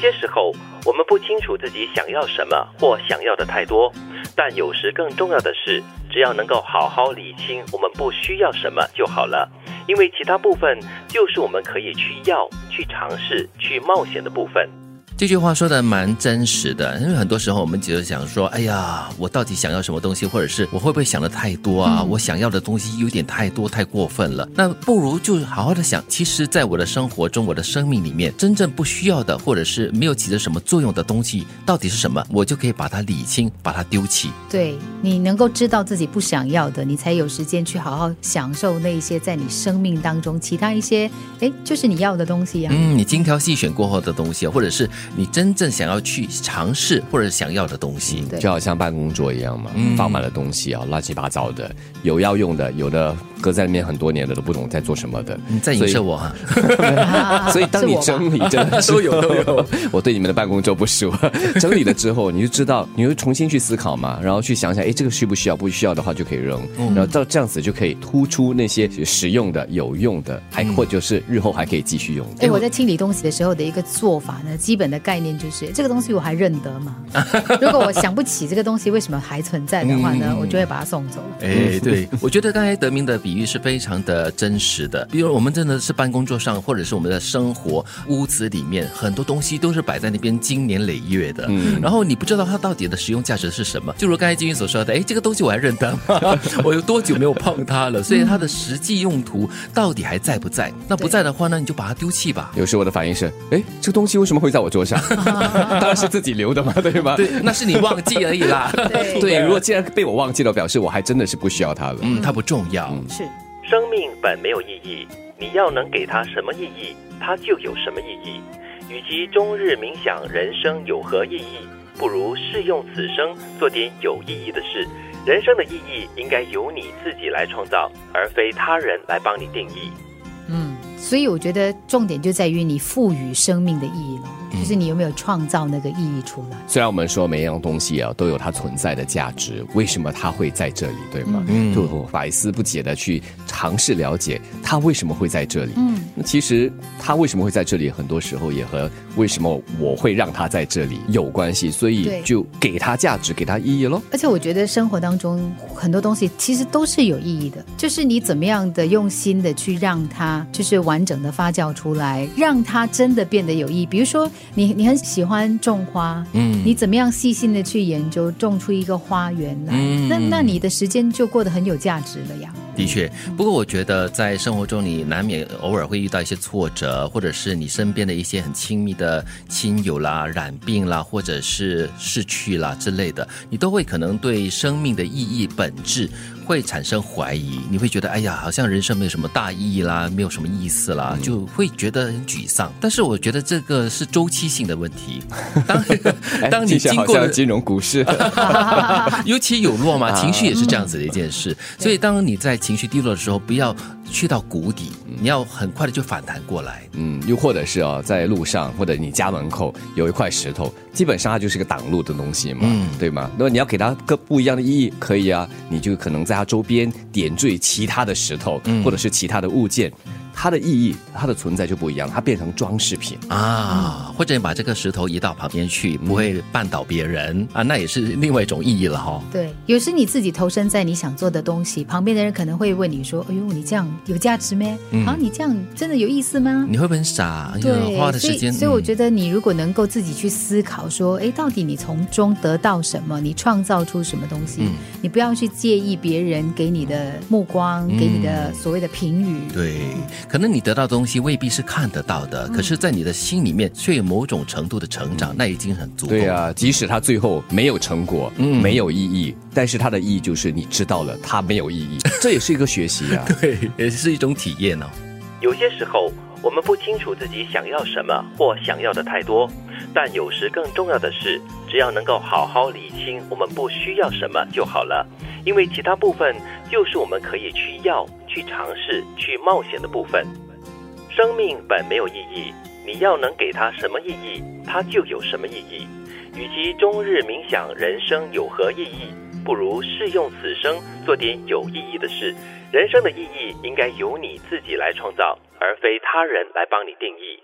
些时候，我们不清楚自己想要什么或想要的太多，但有时更重要的是，只要能够好好理清我们不需要什么就好了，因为其他部分就是我们可以去要、去尝试、去冒险的部分。这句话说的蛮真实的，因为很多时候我们只是想说，哎呀，我到底想要什么东西，或者是我会不会想的太多啊？我想要的东西有点太多，太过分了。那不如就好好的想，其实，在我的生活中，我的生命里面，真正不需要的，或者是没有起着什么作用的东西，到底是什么？我就可以把它理清，把它丢弃。对你能够知道自己不想要的，你才有时间去好好享受那一些在你生命当中其他一些，哎，就是你要的东西呀。嗯，你精挑细选过后的东西，或者是。你真正想要去尝试或者想要的东西，就好像办公桌一样嘛，放满了东西啊，乱七八糟的，有要用的，有的搁在里面很多年了都不懂在做什么的。你在影射我哈？所以当你整理真的 都有都有，我对你们的办公桌不熟。整理了之后，你就知道，你就重新去思考嘛，然后去想想，哎，这个需不需要？不需要的话就可以扔，然后到这样子就可以突出那些实用的、有用的，还或者是日后还可以继续用。哎，我在清理东西的时候的一个做法呢，基本的。概念就是这个东西我还认得吗？如果我想不起这个东西为什么还存在的话呢，我就会把它送走。哎，对，我觉得刚才德明的比喻是非常的真实的。比如我们真的是办公桌上，或者是我们的生活屋子里面，很多东西都是摆在那边经年累月的。嗯，然后你不知道它到底的实用价值是什么。就如刚才金云所说的，哎，这个东西我还认得吗？我有多久没有碰它了？所以它的实际用途到底还在不在？那不在的话呢，你就把它丢弃吧。有时我的反应是，哎，这个东西为什么会在我桌上？当然是自己留的嘛，对吗？对，那是你忘记而已啦。对，如果既然被我忘记了，表示我还真的是不需要它了。嗯，它不重要。是，生命本没有意义，你要能给它什么意义，它就有什么意义。与其终日冥想人生有何意义，不如试用此生做点有意义的事。人生的意义应该由你自己来创造，而非他人来帮你定义。嗯。所以我觉得重点就在于你赋予生命的意义了，就是你有没有创造那个意义出来。虽然我们说每一样东西啊都有它存在的价值，为什么它会在这里，对吗？嗯，就百思不解的去尝试了解它为什么会在这里。嗯，那其实它为什么会在这里，很多时候也和为什么我会让它在这里有关系，所以就给它价值，给它意义喽。而且我觉得生活当中很多东西其实都是有意义的，就是你怎么样的用心的去让它就是完。完整的发酵出来，让它真的变得有意义。比如说，你你很喜欢种花，嗯，你怎么样细心的去研究，种出一个花园来？那那你的时间就过得很有价值了呀。的确，不过我觉得在生活中，你难免偶尔会遇到一些挫折，或者是你身边的一些很亲密的亲友啦染病啦，或者是逝去啦之类的，你都会可能对生命的意义本质。会产生怀疑，你会觉得哎呀，好像人生没有什么大意义啦，没有什么意思啦，就会觉得很沮丧。但是我觉得这个是周期性的问题。当当你经过金融股市，尤其有落嘛，情绪也是这样子的一件事。所以当你在情绪低落的时候，不要去到谷底，你要很快的就反弹过来。嗯，又或者是啊，在路上或者你家门口有一块石头，基本上它就是个挡路的东西嘛，对吗？那么你要给它个不一样的意义，可以啊，你就可能在。它周边点缀其他的石头，或者是其他的物件。它的意义，它的存在就不一样，它变成装饰品啊，或者你把这个石头移到旁边去，不会绊倒别人啊，那也是另外一种意义了哈。对，有时你自己投身在你想做的东西，旁边的人可能会问你说：“哎呦，你这样有价值吗？啊，你这样真的有意思吗？”你会不会很傻？对，花的时间。所以我觉得你如果能够自己去思考说：“哎，到底你从中得到什么？你创造出什么东西？你不要去介意别人给你的目光，给你的所谓的评语。”对。可能你得到东西未必是看得到的，可是，在你的心里面却有某种程度的成长，那已经很足够。对啊，即使他最后没有成果，嗯，没有意义，但是它的意义就是你知道了它没有意义，这也是一个学习啊，对，也是一种体验呢。有些时候，我们不清楚自己想要什么或想要的太多，但有时更重要的是，只要能够好好理清我们不需要什么就好了，因为其他部分就是我们可以去要。去尝试、去冒险的部分。生命本没有意义，你要能给它什么意义，它就有什么意义。与其终日冥想人生有何意义，不如试用此生做点有意义的事。人生的意义应该由你自己来创造，而非他人来帮你定义。